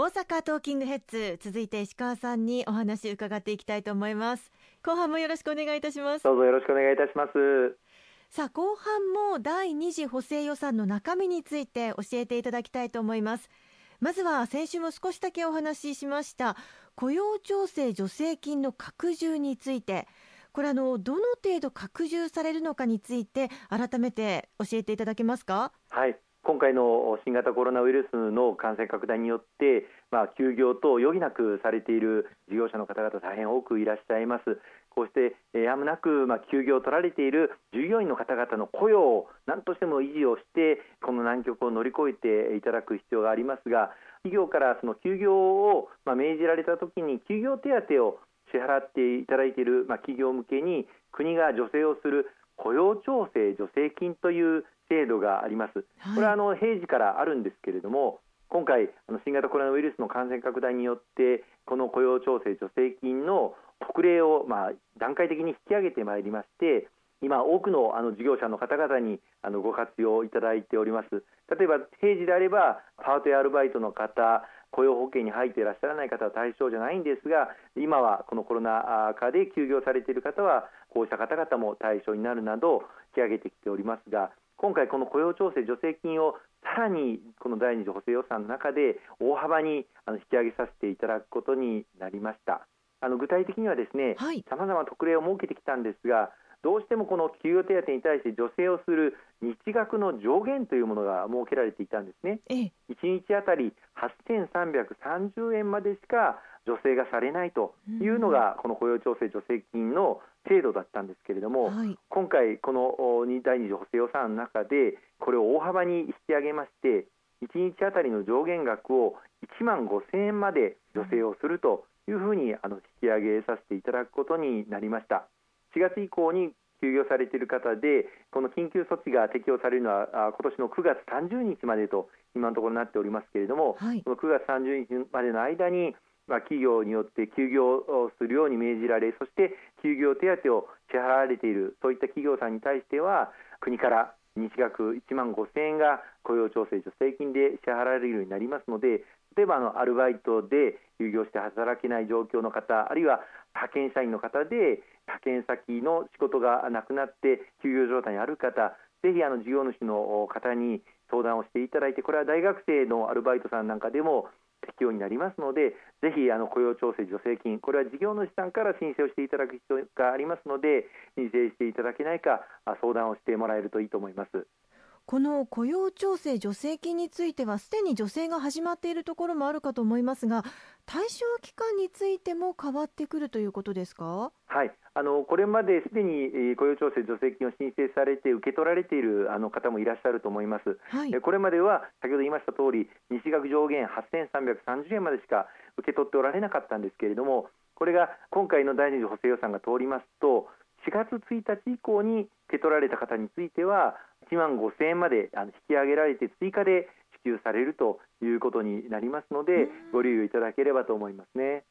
大阪トーキングヘッズ続いて石川さんにお話伺っていきたいと思います。後半もよろしくお願いいたします。どうぞよろしくお願いいたします。さあ後半も第2次補正予算の中身について教えていただきたいと思います。まずは先週も少しだけお話ししました雇用調整助成金の拡充について。これあのどの程度拡充されるのかについて改めて教えていただけますか？はい今回の新型コロナウイルスの感染拡大によって、まあ、休業と余儀なくされている事業者の方々大変多くいらっしゃいます。こうしてやむなく、まあ、休業を取られている従業員の方々の雇用を何としても維持をしてこの難局を乗り越えていただく必要がありますが企業からその休業を、まあ、命じられたときに休業手当を支払っていただいている、まあ、企業向けに国が助成をする雇用調整助成金という制度があります。これはあの平時からあるんですけれども、今回新型コロナウイルスの感染拡大によってこの雇用調整助成金の特例をまあ段階的に引き上げてまいりまして今、多くのあの事業者の方々にあのご活用いただいております。例えば平時であればパートやアルバイトの方雇用保険に入っていらっしゃらない方は対象じゃないんですが今はこのコロナ禍で休業されている方はこうした方々も対象になるなど引き上げてきておりますが今回、この雇用調整助成金をさらにこの第2次補正予算の中で大幅に引き上げさせていただくことになりました。あの具体的にはですね、さまざま特例を設けてきたんですが、どうしてもこの給与手当に対して助成をする日額の上限というものが設けられていたんですね。1日あたり8330円までしか助成がされないというのが、この雇用調整助成金の制度だったんですけれども、はい、今回、この第2次補正予算の中でこれを大幅に引き上げまして1日あたりの上限額を1万5000円まで助成をするというふうにあの引き上げさせていただくことになりました。4月以降に休業されている方でこの緊急措置が適用されるのは今年の9月30日までと今のところなっておりますけれども、はい、この9月30日までの間にまあ、企業によって休業をするように命じられそして休業手当を支払われているそういった企業さんに対しては国から日額1万5000円が雇用調整助成金で支払われるようになりますので例えばあのアルバイトで休業して働けない状況の方あるいは派遣社員の方で派遣先の仕事がなくなって休業状態にある方ぜひあの事業主の方に相談をしていただいてこれは大学生のアルバイトさんなんかでも適用になりますのでぜひあの雇用調整助成金これは事業主さんから申請をしていただく必要がありますので申請していただけないか相談をしてもらえるといいと思います。この雇用調整助成金についてはすでに助成が始まっているところもあるかと思いますが対象期間についても変わってくるということですか？はい。あのこれまですでに雇用調整助成金を申請されて受け取られているあの方もいらっしゃると思います、はい、これまでは先ほど言いました通り日額上限8330円までしか受け取っておられなかったんですけれどもこれが今回の第二次補正予算が通りますと4月1日以降に受け取られた方については1万5000円まで引き上げられて追加で支給されるということになりますのでご留意いただければと思いますね。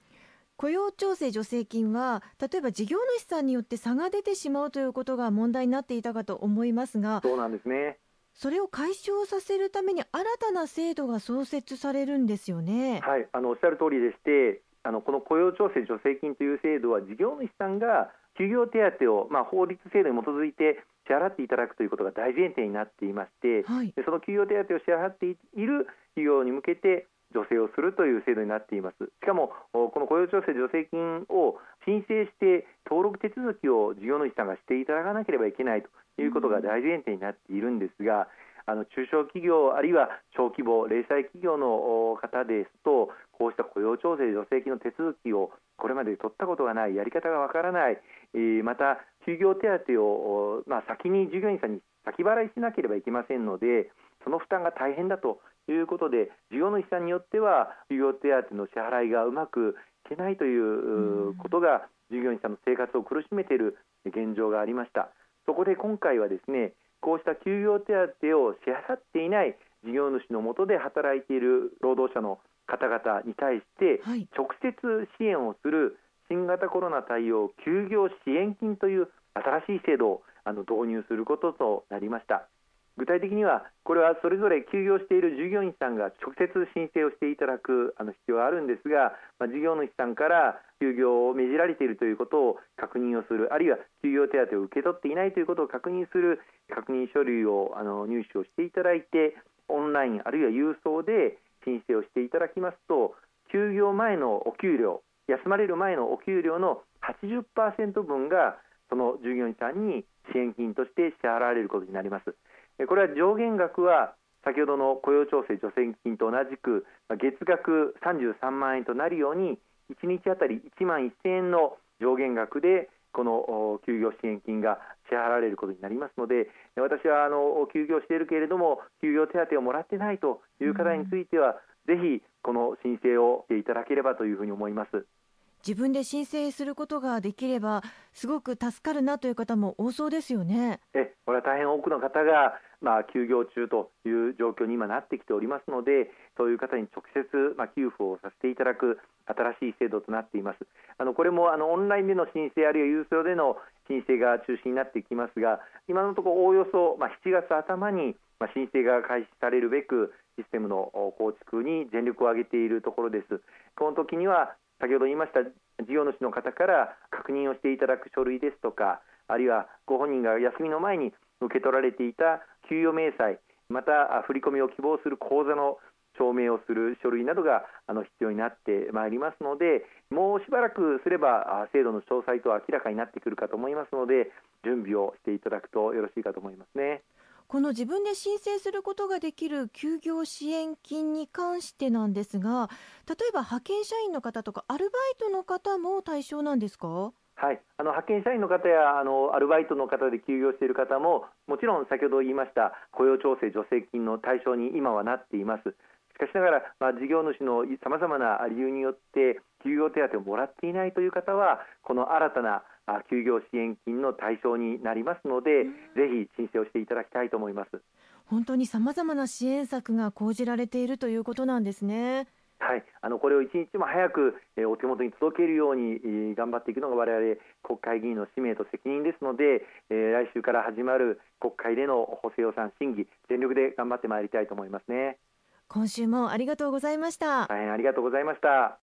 雇用調整助成金は例えば事業主さんによって差が出てしまうということが問題になっていたかと思いますがそうなんですねそれを解消させるために新たな制度が創設されるんですよね。はいあのおっしゃる通りでしてあのこの雇用調整助成金という制度は事業主さんが休業手当を、まあ、法律制度に基づいて支払っていただくということが大前提になっていまして、はい、その休業手当を支払っている企業に向けて助成をするという制度になっています。しかもこの雇用調整助成金を申請して登録手続きを事業主さんがしていただかなければいけないということが大前提になっているんですが、あの中小企業あるいは小規模零細企業の方ですとこうした雇用調整助成金の手続きをこれまで取ったことがないやり方がわからない、えー、また休業手当を、まあ、先に従業員さんに先払いしなければいけませんのでその負担が大変だということで事業主さんによっては休業手当の支払いがうまくいけないということが従業員さんの生活を苦しめている現状がありました。そこで今回はですねこうした休業手当を支払っていない事業主の下で働いている労働者の方々に対して直接支援をする新型コロナ対応休業支援金という新しい制度をあの導入することとなりました具体的にはこれはそれぞれ休業している従業員さんが直接申請をしていただくあの必要はあるんですが、まあ、事業主さんから休業を命じられているということを確認をするあるいは休業手当を受け取っていないということを確認する確認書類をあの入手をしていただいてオンラインあるいは郵送で申請をしていただきますと休業前のお給料休まれる前のお給料の80%分がその従業員さんに支援金として支払われることになります。これは上限額は先ほどの雇用調整助成金と同じく月額33万円となるように1日あたり1万1000円の上限額でこの休業支援金が支払われることになりますので私はあの休業しているけれども休業手当をもらっていないという方については、ぜひこの申請をしていただければというふうに思います。自分で申請することができればすごく助かるなという方も多そうですよね。えこれは大変多くの方が、まあ、休業中という状況に今なってきておりますのでそういう方に直接、まあ、給付をさせていただく新しい制度となっています。あのこれもあのオンラインでの申請あるいは郵送での申請が中心になってきますが今のところおおよそ、まあ、7月頭に、まあ、申請が開始されるべくシステムの構築に全力を挙げているところです。この時には先ほど言いました事業主の方から確認をしていただく書類ですとかあるいはご本人が休みの前に受け取られていた給与明細また振込を希望する口座の証明をする書類などが必要になってまいりますのでもうしばらくすれば制度の詳細と明らかになってくるかと思いますので準備をしていただくとよろしいかと思いますね。この自分で申請することができる休業支援金に関してなんですが例えば派遣社員の方とかアルバイトの方も対象なんですか？はい、あの派遣社員の方やあのアルバイトの方で休業している方ももちろん先ほど言いました雇用調整助成金の対象に今はなっています。しかしながら、まあ、事業主のさまざまな理由によって休業手当をもらっていないという方はこの新たな休業支援金の対象になりますので、ぜひ申請をしていただきたいと思います。本当にさまざまな支援策が講じられているということなんですね。はい、あのこれを一日も早く、えー、お手元に届けるように、えー、頑張っていくのが我々国会議員の使命と責任ですので、えー、来週から始まる国会での補正予算審議全力で頑張ってまいりたいと思いますね今週もありがとうございました。大変ありがとうございました。